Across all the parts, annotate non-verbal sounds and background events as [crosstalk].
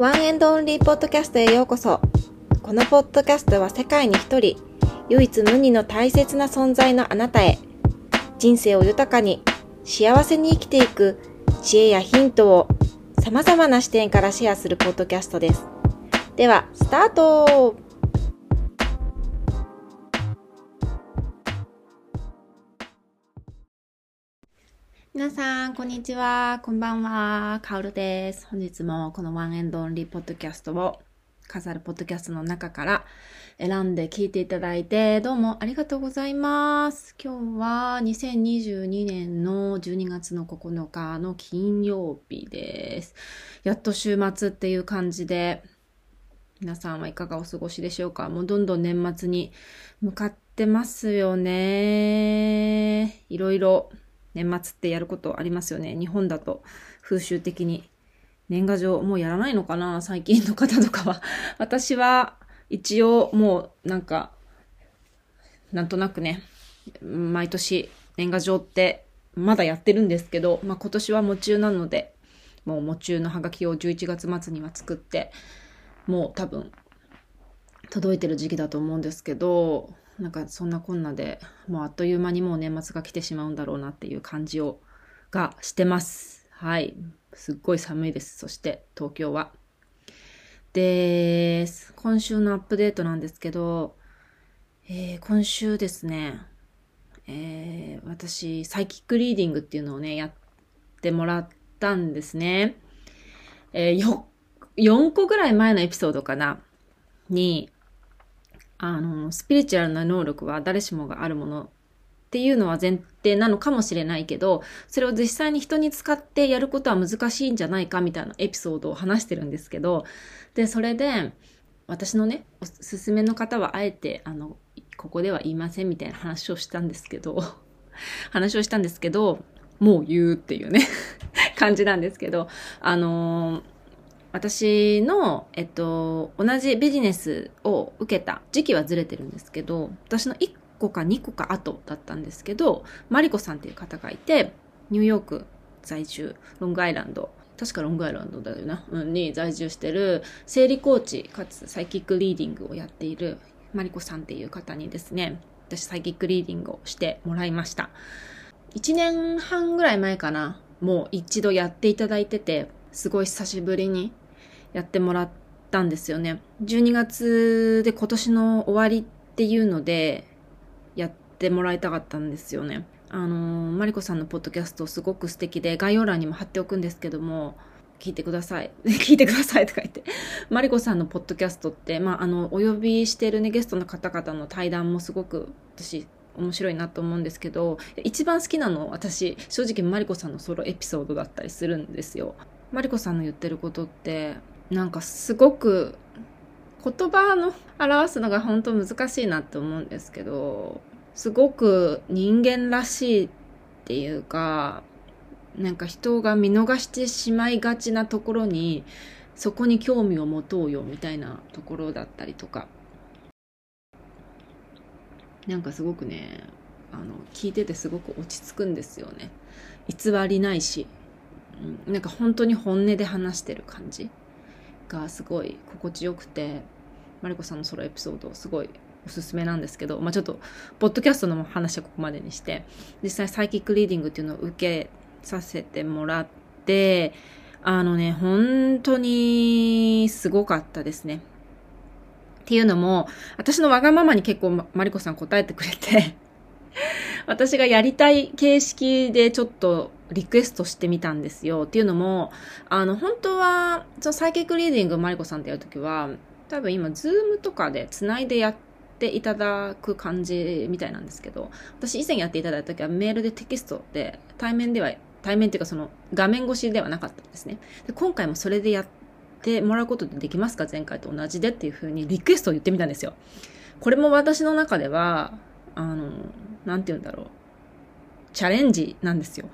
ワンエンドオンリーポッドキャストへようこそ。このポッドキャストは世界に一人、唯一無二の大切な存在のあなたへ、人生を豊かに、幸せに生きていく知恵やヒントを様々な視点からシェアするポッドキャストです。では、スタート皆さん、こんにちは。こんばんは。カオルです。本日もこのワンエンドオンリーポッドキャストを飾るポッドキャストの中から選んで聞いていただいて、どうもありがとうございます。今日は2022年の12月の9日の金曜日です。やっと週末っていう感じで、皆さんはいかがお過ごしでしょうかもうどんどん年末に向かってますよね。いろいろ年末ってやることありますよね。日本だと風習的に年賀状もうやらないのかな？最近の方とかは。[laughs] 私は一応もうなんか、なんとなくね、毎年年賀状ってまだやってるんですけど、まあ今年は夢中なので、もう夢中のハガキを11月末には作って、もう多分届いてる時期だと思うんですけど、なんかそんなこんなでもうあっという間にもう年末が来てしまうんだろうなっていう感じを、がしてます。はい。すっごい寒いです。そして東京は。で、今週のアップデートなんですけど、えー今週ですね、えー私、サイキックリーディングっていうのをね、やってもらったんですね。えーよ、4個ぐらい前のエピソードかなに、あの、スピリチュアルな能力は誰しもがあるものっていうのは前提なのかもしれないけど、それを実際に人に使ってやることは難しいんじゃないかみたいなエピソードを話してるんですけど、で、それで、私のね、おすすめの方はあえて、あの、ここでは言いませんみたいな話をしたんですけど、[laughs] 話をしたんですけど、もう言うっていうね、[laughs] 感じなんですけど、あのー私の、えっと、同じビジネスを受けた時期はずれてるんですけど、私の1個か2個か後だったんですけど、マリコさんっていう方がいて、ニューヨーク在住、ロングアイランド、確かロングアイランドだよな、うん、に在住してる、生理コーチかつサイキックリーディングをやっているマリコさんっていう方にですね、私サイキックリーディングをしてもらいました。1年半ぐらい前かな、もう一度やっていただいてて、すごい久しぶりにやってもらったんですよね。12月で今年の終わりっていうので、やってもらいたかったんですよね。あのー、マリコさんのポッドキャストすごく素敵で、概要欄にも貼っておくんですけども、聞いてください。[laughs] 聞いてくださいとか言って。マリコさんのポッドキャストって、まあ、あの、お呼びしてるね、ゲストの方々の対談もすごく、私、面白いなと思うんですけど、一番好きなの、私、正直マリコさんのソロエピソードだったりするんですよ。マリコさんの言ってることって、なんかすごく言葉の表すのが本当難しいなって思うんですけど、すごく人間らしいっていうか、なんか人が見逃してしまいがちなところに、そこに興味を持とうよみたいなところだったりとか。なんかすごくね、あの、聞いててすごく落ち着くんですよね。偽りないし、なんか本当に本音で話してる感じ。がすごい心地よくてマリコさんのソロエピソードすごいおすすめなんですけど、まあ、ちょっとポッドキャストの話はここまでにして実際サイキックリーディングっていうのを受けさせてもらってあのね本当にすごかったですね。っていうのも私のわがままに結構マリコさん応えてくれて私がやりたい形式でちょっとリクエストしてみたんですよ。っていうのも、あの、本当は、そのサイキックリーディングマリコさんとやるときは、多分今、 Zoom とかで繋いでやっていただく感じみたいなんですけど、私以前やっていただいたときはメールでテキストで、対面では、対面っていうかその画面越しではなかったんですね。で今回もそれでやってもらうことでできますか？前回と同じでっていうふうにリクエストを言ってみたんですよ。これも私の中では、あの、なんて言うんだろう。チャレンジなんですよ。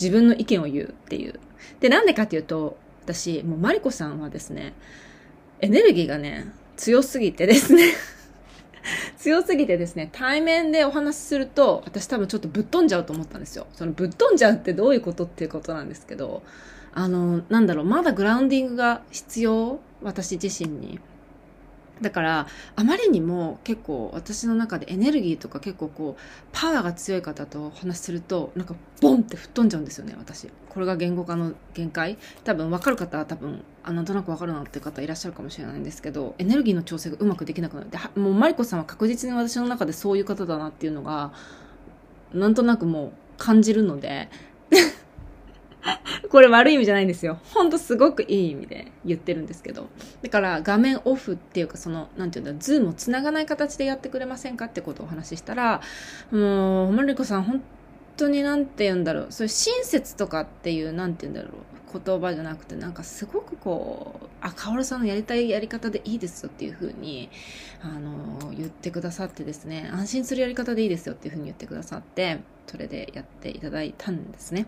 自分の意見を言うっていう。で、なんでかっていうと、私、もうマリコさんはですね、エネルギーがね、強すぎてですね、[laughs] 強すぎてですね、対面でお話しすると、私多分ちょっとぶっ飛んじゃうと思ったんですよ。そのぶっ飛んじゃうってどういうことっていうことなんですけど、あの、なんだろう、まだグラウンディングが必要？私自身に。だから、あまりにも結構私の中でエネルギーとか結構こう、パワーが強い方とお話しすると、なんかボンって吹っ飛んじゃうんですよね、私。これが言語化の限界。多分分かる方は多分、あなんとなく分かるなっていう方いらっしゃるかもしれないんですけど、エネルギーの調整がうまくできなくなる。で、もうマリコさんは確実に私の中でそういう方だなっていうのが、なんとなくもう感じるので、[laughs] これ悪い意味じゃないんですよ。ほんとすごくいい意味で言ってるんですけど。だから画面オフっていうかその、なんていうんだ、ズームを繋がない形でやってくれませんかってことをお話ししたら、もう、マリコさん本当になんて言うんだろう。そういう親切とかっていう、なんて言うんだろう。言葉じゃなくて、なんかすごくこう、あ、カオルさんのやりたいやり方でいいですよっていうふうに、あの、言ってくださってですね、安心するやり方でいいですよっていうふうに言ってくださって、それでやっていただいたんですね。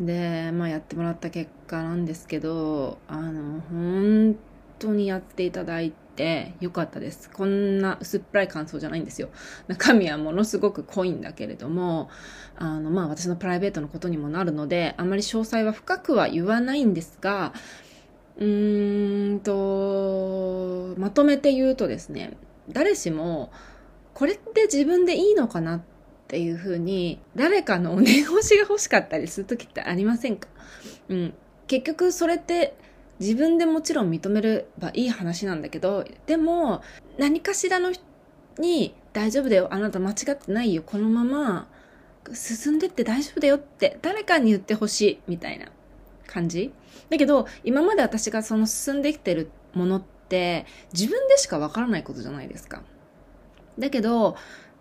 で、まあやってもらった結果なんですけど、あの、本当にやっていただいてよかったです。こんな薄っぺらい感想じゃないんですよ。中身はものすごく濃いんだけれども、あの、まあ私のプライベートのことにもなるので、あまり詳細は深くは言わないんですが、うーんと、まとめて言うとですね、誰しも、これって自分でいいのかなってっていう風に、誰かのお念押しが欲しかったりする時ってありませんか？うん。結局それって自分でもちろん認めればいい話なんだけど、でも何かしらのに大丈夫だよ、あなた間違ってないよ、このまま進んでって大丈夫だよって誰かに言ってほしいみたいな感じだけど今まで私がその進んできてるものって自分でしかわからないことじゃないですか。だけど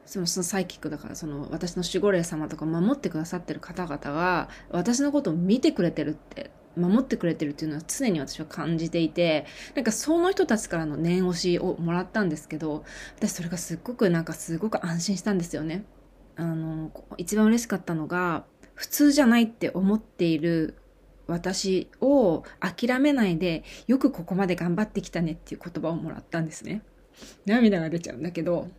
そのそのサイキックだからその私の守護霊様とか守ってくださってる方々が私のことを見てくれてるって守ってくれてるっていうのは常に私は感じていてなんかその人たちからの念押しをもらったんですけど私それがすっごくなんかすごく安心したんですよね。あの一番嬉しかったのが普通じゃないって思っている私を諦めないでよくここまで頑張ってきたねっていう言葉をもらったんですね。涙が出ちゃうんだけど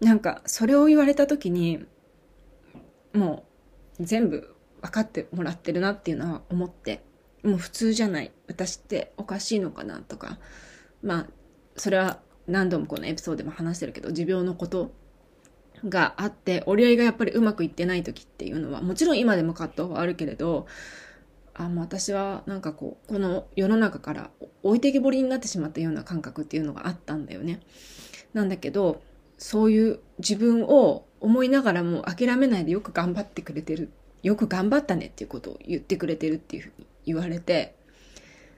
なんかそれを言われた時にもう全部分かってもらってるなっていうのは思ってもう普通じゃない私っておかしいのかなとかまあそれは何度もこのエピソードでも話してるけど持病のことがあって折り合いがやっぱりうまくいってない時っていうのはもちろん今でも葛藤はあるけれどあもう私はなんかこうこの世の中から置いてけぼりになってしまったような感覚っていうのがあったんだよね。なんだけどそういう自分を思いながらも諦めないでよく頑張ってくれてる。よく頑張ったねっていうことを言ってくれてるっていうふうに言われて、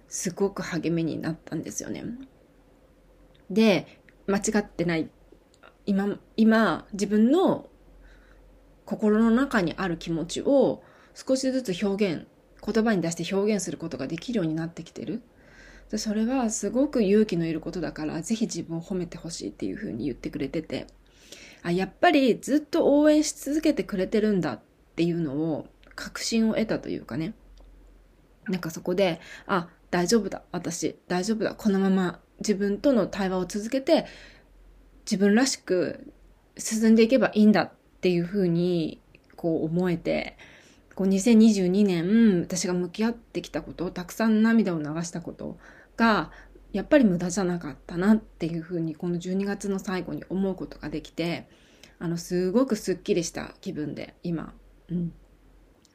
すごく励みになったんですよね。で、間違ってない。今、今、自分の心の中にある気持ちを少しずつ表現、言葉に出して表現することができるようになってきてる。でそれはすごく勇気のいることだから、ぜひ自分を褒めてほしいっていうふうに言ってくれてて、あ、やっぱりずっと応援し続けてくれてるんだっていうのを、確信を得たというかね。なんかそこで、あ、大丈夫だ。私、大丈夫だ。このまま自分との対話を続けて、自分らしく進んでいけばいいんだっていうふうに、こう思えて、こう2022年、私が向き合ってきたこと、たくさん涙を流したことがやっぱり無駄じゃなかったなっていうふうにこの12月の最後に思うことができてあのすごくすっきりした気分で今、うん、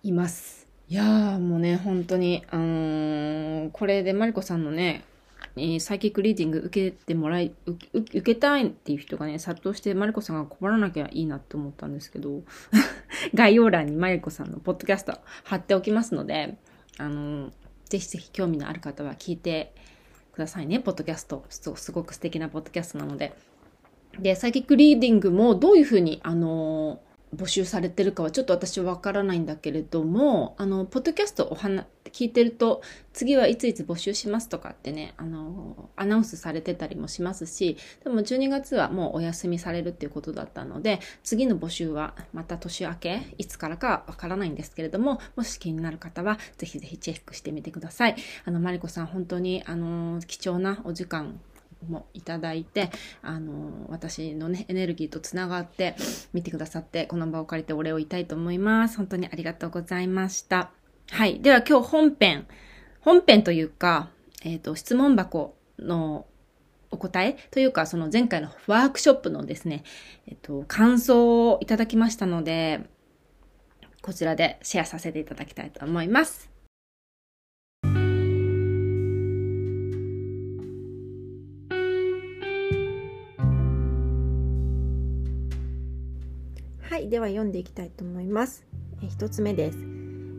います。いやーもうね本当にあのー、これでマリコさんのねサイキックリーディング受けてもらい、受けたいっていう人がね、殺到してマリコさんが困らなきゃいいなって思ったんですけど、[laughs] 概要欄にマリコさんのポッドキャスト貼っておきますので、あの、ぜひぜひ興味のある方は聞いてくださいね、ポッドキャスト。すごく素敵なポッドキャストなので。で、サイキックリーディングもどういうふうに、あの募集されてるかはちょっと私わからないんだけれども、あの、ポッドキャストお話、聞いてると、次はいついつ募集しますとかってね、あの、アナウンスされてたりもしますし、でも12月はもうお休みされるっていうことだったので、次の募集はまた年明け、いつからかわからないんですけれども、もし気になる方は、ぜひぜひチェックしてみてください。あの、マリコさん、本当に、あの、貴重なお時間もいただいて、あの、私のね、エネルギーとつながって見てくださって、この場を借りてお礼を言いたいと思います。本当にありがとうございました。はい。では今日本編、本編というか、えっ、ー、と、質問箱のお答えというか、その前回のワークショップのですね、えっ、ー、と、感想をいただきましたので、こちらでシェアさせていただきたいと思います。はい、では読んでいきたいと思います。え一つ目です。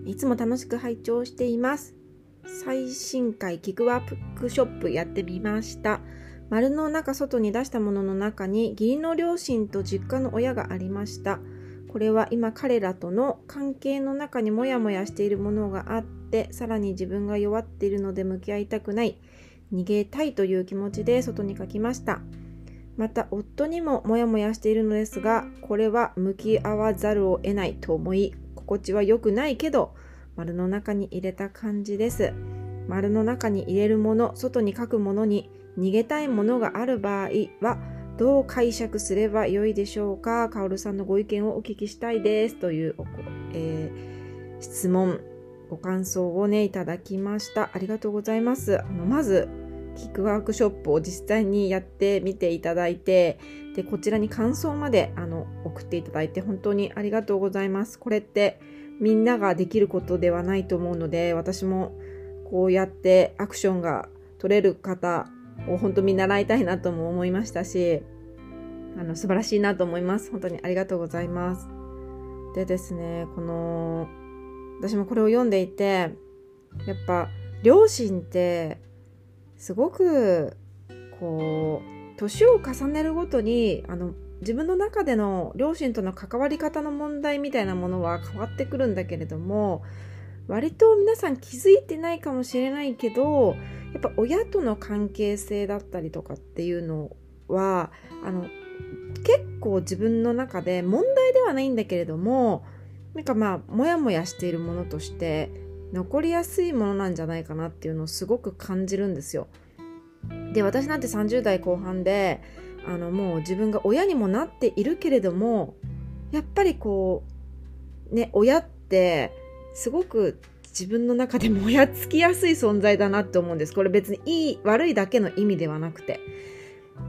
いつも楽しく拝聴しています。最新回キクワークショップやってみました。丸の中外に出したものの中に義理の両親と実家の親がありました。これは今彼らとの関係の中にモヤモヤしているものがあって、さらに自分が弱っているので向き合いたくない、逃げたいという気持ちで外に書きました。また夫にもモヤモヤしているのですが、これは向き合わざるを得ないと思い、心地は良くないけど、丸の中に入れた感じです。丸の中に入れるもの、外に書くものに逃げたいものがある場合は、どう解釈すればよいでしょうか？カオルさんのご意見をお聞きしたいです。という、えー、質問、ご感想をね、いただきました。ありがとうございます。あのまず、キックワークショップを実際にやってみていただいて、で、こちらに感想まであの送っていただいて本当にありがとうございます。これってみんなができることではないと思うので、私もこうやってアクションが取れる方を本当見習いたいなとも思いましたし、あの素晴らしいなと思います。本当にありがとうございます。でですね、この、私もこれを読んでいて、やっぱ両親ってすごくこう年を重ねるごとにあの自分の中での両親との関わり方の問題みたいなものは変わってくるんだけれども割と皆さん気づいてないかもしれないけどやっぱ親との関係性だったりとかっていうのはあの結構自分の中で問題ではないんだけれどもなんかまあモヤモヤしているものとして残りやすいものなんじゃないかなっていうのをすごく感じるんですよ。で私なんて30代後半であのもう自分が親にもなっているけれどもやっぱりこうね親ってすごく自分の中でも [laughs] やつきやすい存在だなって思うんです。これ別にいい悪いだけの意味ではなくて。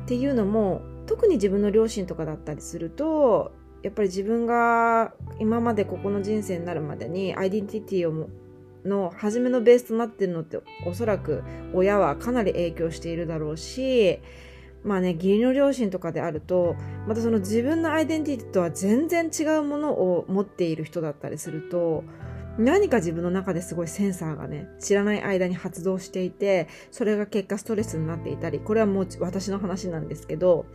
っていうのも特に自分の両親とかだったりするとやっぱり自分が今までここの人生になるまでにアイデンティティをの初めのベースとなってるのっておそらく親はかなり影響しているだろうしまあね義理の両親とかであるとまたその自分のアイデンティティとは全然違うものを持っている人だったりすると何か自分の中ですごいセンサーがね知らない間に発動していてそれが結果ストレスになっていたりこれはもう私の話なんですけど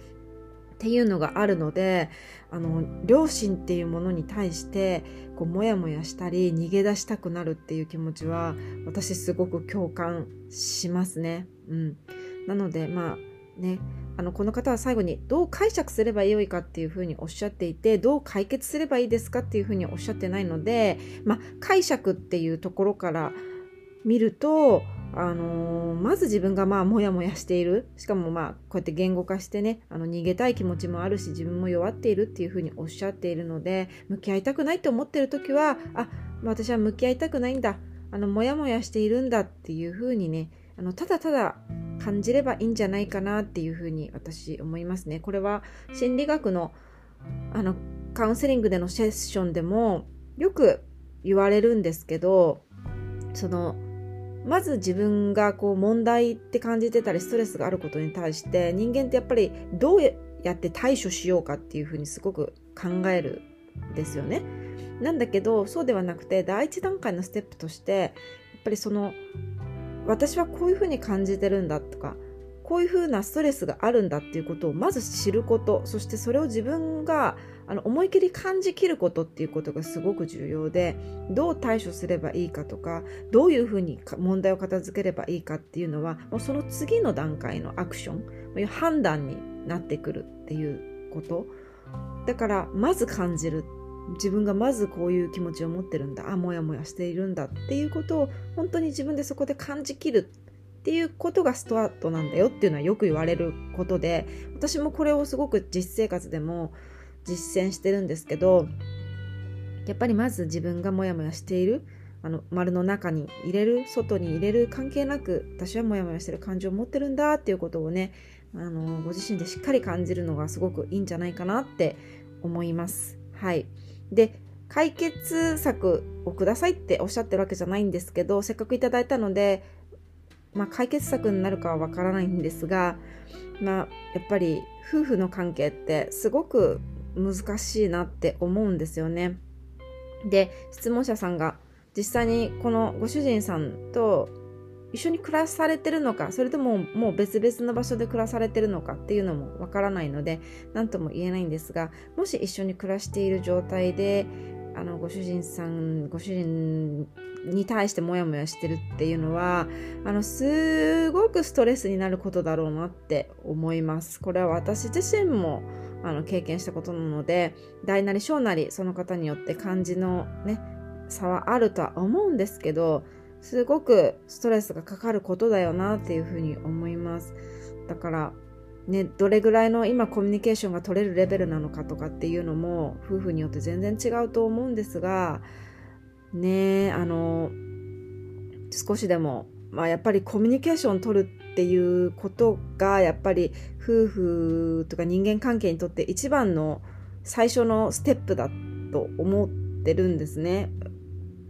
っていうのがあるのであの両親っていうものに対してこうモヤモヤしたり逃げ出したくなるっていう気持ちは私すごく共感しますね。うん、なのでまあねあのこの方は最後にどう解釈すればよいかっていうふうにおっしゃっていてどう解決すればいいですかっていうふうにおっしゃってないので、まあ、解釈っていうところから見るとあのー、まず自分がまあモヤモヤしているしかもまあこうやって言語化してねあの逃げたい気持ちもあるし自分も弱っているっていうふうにおっしゃっているので向き合いたくないって思ってる時はあ私は向き合いたくないんだあのモヤモヤしているんだっていうふうにねあのただただ感じればいいんじゃないかなっていうふうに私思いますね。これは心理学のあのカウンセリングでのセッションでもよく言われるんですけどそのまず自分がこう問題って感じてたりストレスがあることに対して人間ってやっぱりどうやって対処しようかっていうふうにすごく考えるんですよね。なんだけどそうではなくて第一段階のステップとしてやっぱりその私はこういうふうに感じてるんだとかこういうふうなストレスがあるんだっていうことをまず知ることそしてそれを自分があの思い切り感じきることっていうことがすごく重要でどう対処すればいいかとかどういうふうに問題を片付ければいいかっていうのはもうその次の段階のアクション判断になってくるっていうこと。だからまず感じる。自分がまずこういう気持ちを持ってるんだ。あもやもやしているんだっていうことを本当に自分でそこで感じきるっていうことがストアートなんだよっていうのはよく言われることで私もこれをすごく実生活でも実践してるんですけどやっぱりまず自分がモヤモヤしているあの丸の中に入れる外に入れる関係なく私はモヤモヤしてる感情を持ってるんだっていうことをねあのご自身でしっかり感じるのがすごくいいんじゃないかなって思います。はい、で解決策をくださいっておっしゃってるわけじゃないんですけどせっかくいただいたので、まあ、解決策になるかはわからないんですが、まあ、やっぱり夫婦の関係ってすごく難しいなって思うんですよね。で質問者さんが実際にこのご主人さんと一緒に暮らされてるのかそれとももう別々の場所で暮らされてるのかっていうのもわからないので何とも言えないんですがもし一緒に暮らしている状態であのご主人さんご主人に対してモヤモヤしてるっていうのはあのすごくストレスになることだろうなって思いますこれは私自身もあの経験したことなので大なり小なりその方によって感じのね差はあるとは思うんですけどすごくストレスがかかることだよなっていうふうに思います。だからね、どれぐらいの今コミュニケーションが取れるレベルなのかとかっていうのも夫婦によって全然違うと思うんですがねあの少しでも、まあ、やっぱりコミュニケーション取るっていうことがやっぱり夫婦とか人間関係にとって一番の最初のステップだと思ってるんですね。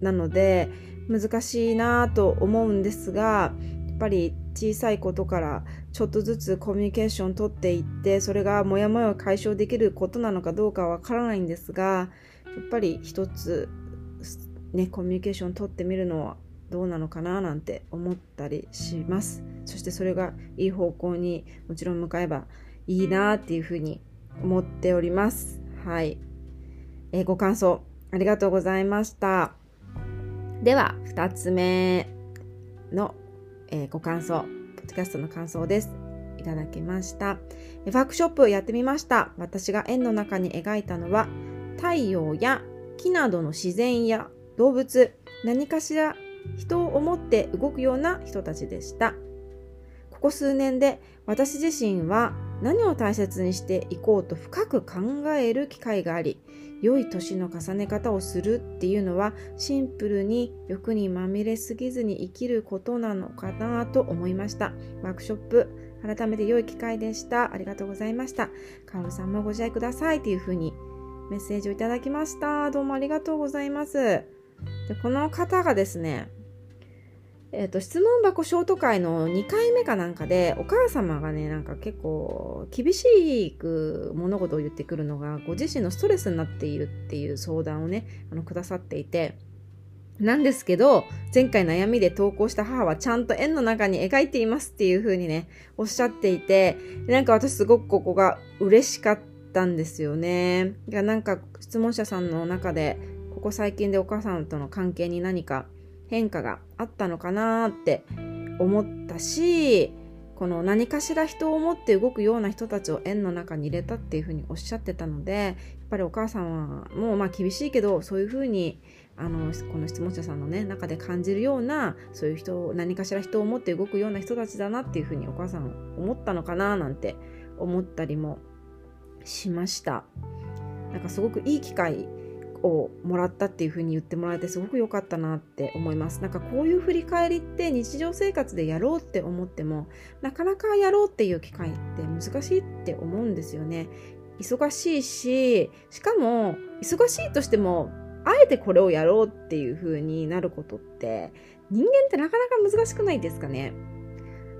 なので難しいなと思うんですがやっぱり小さいことからちょっとずつコミュニケーション取っていってそれがモヤモヤを解消できることなのかどうかわからないんですがやっぱり一つねコミュニケーション取ってみるのはどうなのかななんて思ったりしますそしてそれがいい方向にもちろん向かえばいいなっていうふうに思っております。はい、えー、ご感想ありがとうございました。では2つ目の、えー、ご感想ポッドキャストの感想です。いただきました。ワークショップをやってみました。私が円の中に描いたのは太陽や木などの自然や動物何かしら人を思って動くような人たちでした。ここ数年で私自身は何を大切にしていこうと深く考える機会があり良い年の重ね方をするっていうのはシンプルに欲にまみれすぎずに生きることなのかなと思いました。ワークショップ改めて良い機会でした。ありがとうございましたカオルさんもご自愛くださいというふうにメッセージをいただきました。どうもありがとうございます。でこの方がですねえっ、ー、と、質問箱ショート会の2回目かなんかで、お母様がね、なんか結構厳しく物事を言ってくるのが、ご自身のストレスになっているっていう相談をね、あの、くださっていて、なんですけど、前回悩みで投稿した母はちゃんと円の中に描いていますっていう風にね、おっしゃっていて、なんか私すごくここが嬉しかったんですよね。いや、なんか質問者さんの中で、ここ最近でお母さんとの関係に何か変化があったのかなって思ったしこの何かしら人を思って動くような人たちを円の中に入れたっていうふうにおっしゃってたのでやっぱりお母さんはもうまあ厳しいけどそういうふうにあのこの質問者さんのね中で感じるようなそういう人何かしら人を思って動くような人たちだなっていうふうにお母さん思ったのかななんて思ったりもしました。なんかすごくいい機会をもらったっていう風に言ってもらえてすごく良かったなって思います。なんかこういう振り返りって日常生活でやろうって思ってもなかなかやろうっていう機会って難しいって思うんですよね。忙しいし、しかも忙しいとしてもあえてこれをやろうっていう風になることって人間ってなかなか難しくないですかね。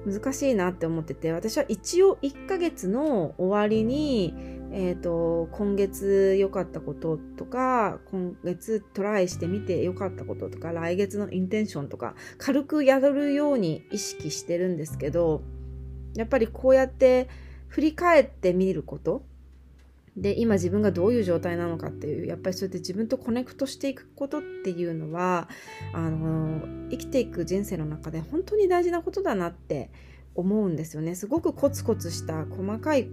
難しいなって思ってて私は一応1ヶ月の終わりにえーと、今月良かったこととか今月トライしてみて良かったこととか来月のインテンションとか軽くやるように意識してるんですけどやっぱりこうやって振り返ってみることで今自分がどういう状態なのかっていうやっぱりそうやって自分とコネクトしていくことっていうのはあの生きていく人生の中で本当に大事なことだなって思うんですよね。すごくコツコツした細かい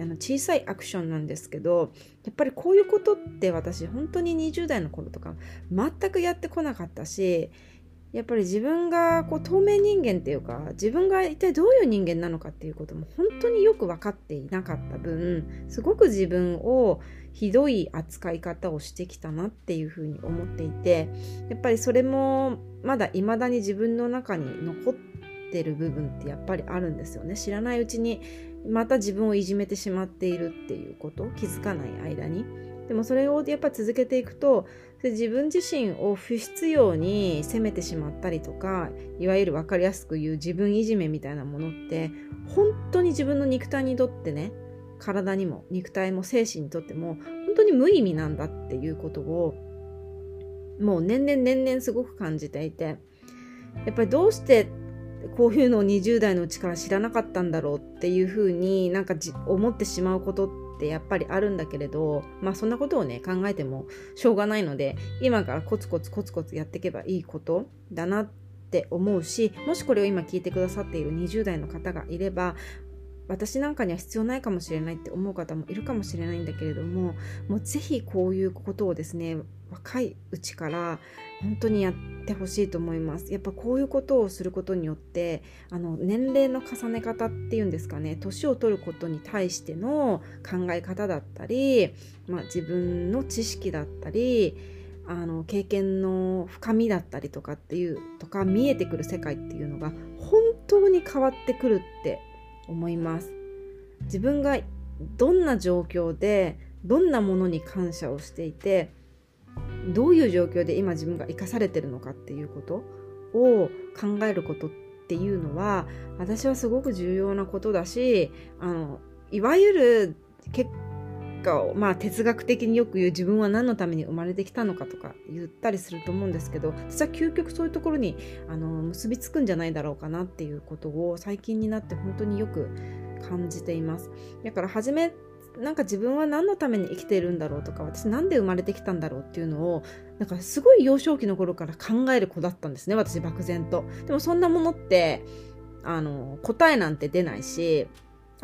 あの小さいアクションなんですけどやっぱりこういうことって私本当に20代の頃とか全くやってこなかったしやっぱり自分がこう透明人間っていうか自分が一体どういう人間なのかっていうことも本当によく分かっていなかった分すごく自分をひどい扱い方をしてきたなっていうふうに思っていてやっぱりそれもまだ未だに自分の中に残ってる部分ってやっぱりあるんですよね。知らないうちにまた自分をいじめてしまっているっていうこと？気づかない間に？でもそれをやっぱ続けていくと自分自身を不必要に責めてしまったりとかいわゆる分かりやすく言う自分いじめみたいなものって本当に自分の肉体にとってね体にも肉体も精神にとっても本当に無意味なんだっていうことをもう年々年々すごく感じていてやっぱりどうしてこういうのを20代のうちから知らなかったんだろうっていうふうになんか思ってしまうことってやっぱりあるんだけれどまあそんなことをね考えてもしょうがないので今からコツコツコツコツやっていけばいいことだなって思うしもしこれを今聞いてくださっている20代の方がいれば私なんかには必要ないかもしれないって思う方もいるかもしれないんだけれどももうぜひこういうことをですね若いうちから本当にやってほしいと思います。やっぱこういうことをすることによってあの年齢の重ね方っていうんですかね年を取ることに対しての考え方だったり、まあ、自分の知識だったりあの経験の深みだったりとかっていうとか見えてくる世界っていうのが本当に変わってくるって思います。自分がどんな状況でどんなものに感謝をしていてどういう状況で今自分が生かされてるのかっていうことを考えることっていうのは私はすごく重要なことだしあのいわゆる結果をまあ哲学的によく言う自分は何のために生まれてきたのかとか言ったりすると思うんですけど実は究極そういうところにあの結びつくんじゃないだろうかなっていうことを最近になって本当によく感じています。だから初めなんか自分は何のために生きているんだろうとか私なんで生まれてきたんだろうっていうのをなんかすごい幼少期の頃から考える子だったんですね私漠然とでもそんなものってあの答えなんて出ないし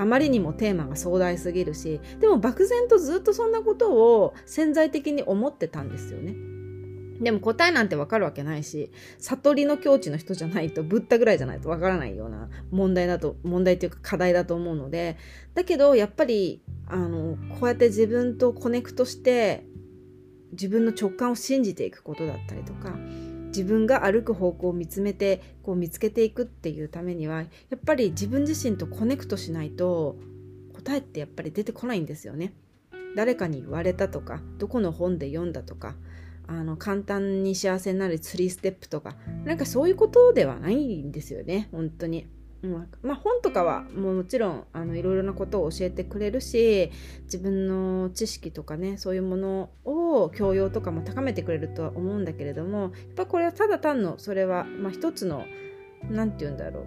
あまりにもテーマが壮大すぎるしでも漠然とずっとそんなことを潜在的に思ってたんですよね。でも答えなんてわかるわけないし、悟りの境地の人じゃないと、ブッダぐらいじゃないとわからないような問題だと、問題というか課題だと思うので、だけどやっぱり、あの、こうやって自分とコネクトして、自分の直感を信じていくことだったりとか、自分が歩く方向を見つめて、こう見つけていくっていうためには、やっぱり自分自身とコネクトしないと、答えってやっぱり出てこないんですよね。誰かに言われたとか、どこの本で読んだとか、あの簡単に幸せになる3ステップとかなんかそういうことではないんですよね本当に。まあ、本とかはもうもちろんあのいろいろなことを教えてくれるし自分の知識とかねそういうものを教養とかも高めてくれるとは思うんだけれどもやっぱこれはただ単のそれは、まあ、一つの何て言うんだろう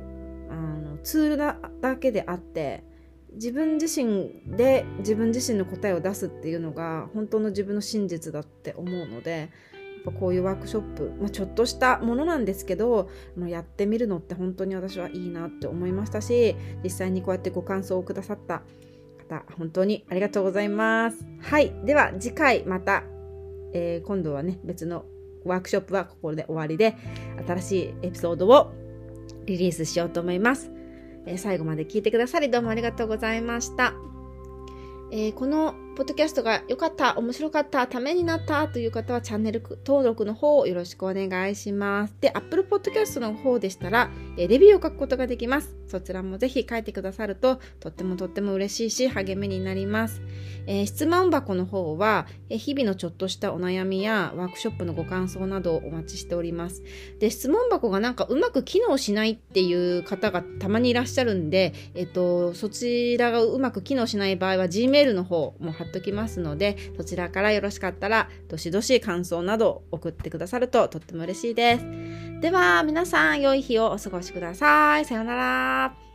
あのツールだだけであって自分自身で自分自身の答えを出すっていうのが本当の自分の真実だって思うのでこういうワークショップ、まあ、ちょっとしたものなんですけどやってみるのって本当に私はいいなって思いましたし実際にこうやってご感想をくださった方本当にありがとうございます。はい。では次回また、えー、今度はね別のワークショップはここで終わりで新しいエピソードをリリースしようと思います。え最後まで聞いてくださりどうもありがとうございました。えー、このポッドキャストが良かった、面白かった、ためになったという方はチャンネル登録の方をよろしくお願いします。で、Apple Podcast の方でしたら、レビューを書くことができます。そちらもぜひ書いてくださると、とってもとっても嬉しいし、励みになります。えー、質問箱の方は、え日々のちょっとしたお悩みやワークショップのご感想などをお待ちしております。で、質問箱がなんかうまく機能しないっていう方がたまにいらっしゃるんで、えっと、そちらがうまく機能しない場合は Gmail の方も貼っときますので、そちらからよろしかったら、どしどし感想など送ってくださるととっても嬉しいです。では、皆さん、良い日をお過ごしください。さようなら。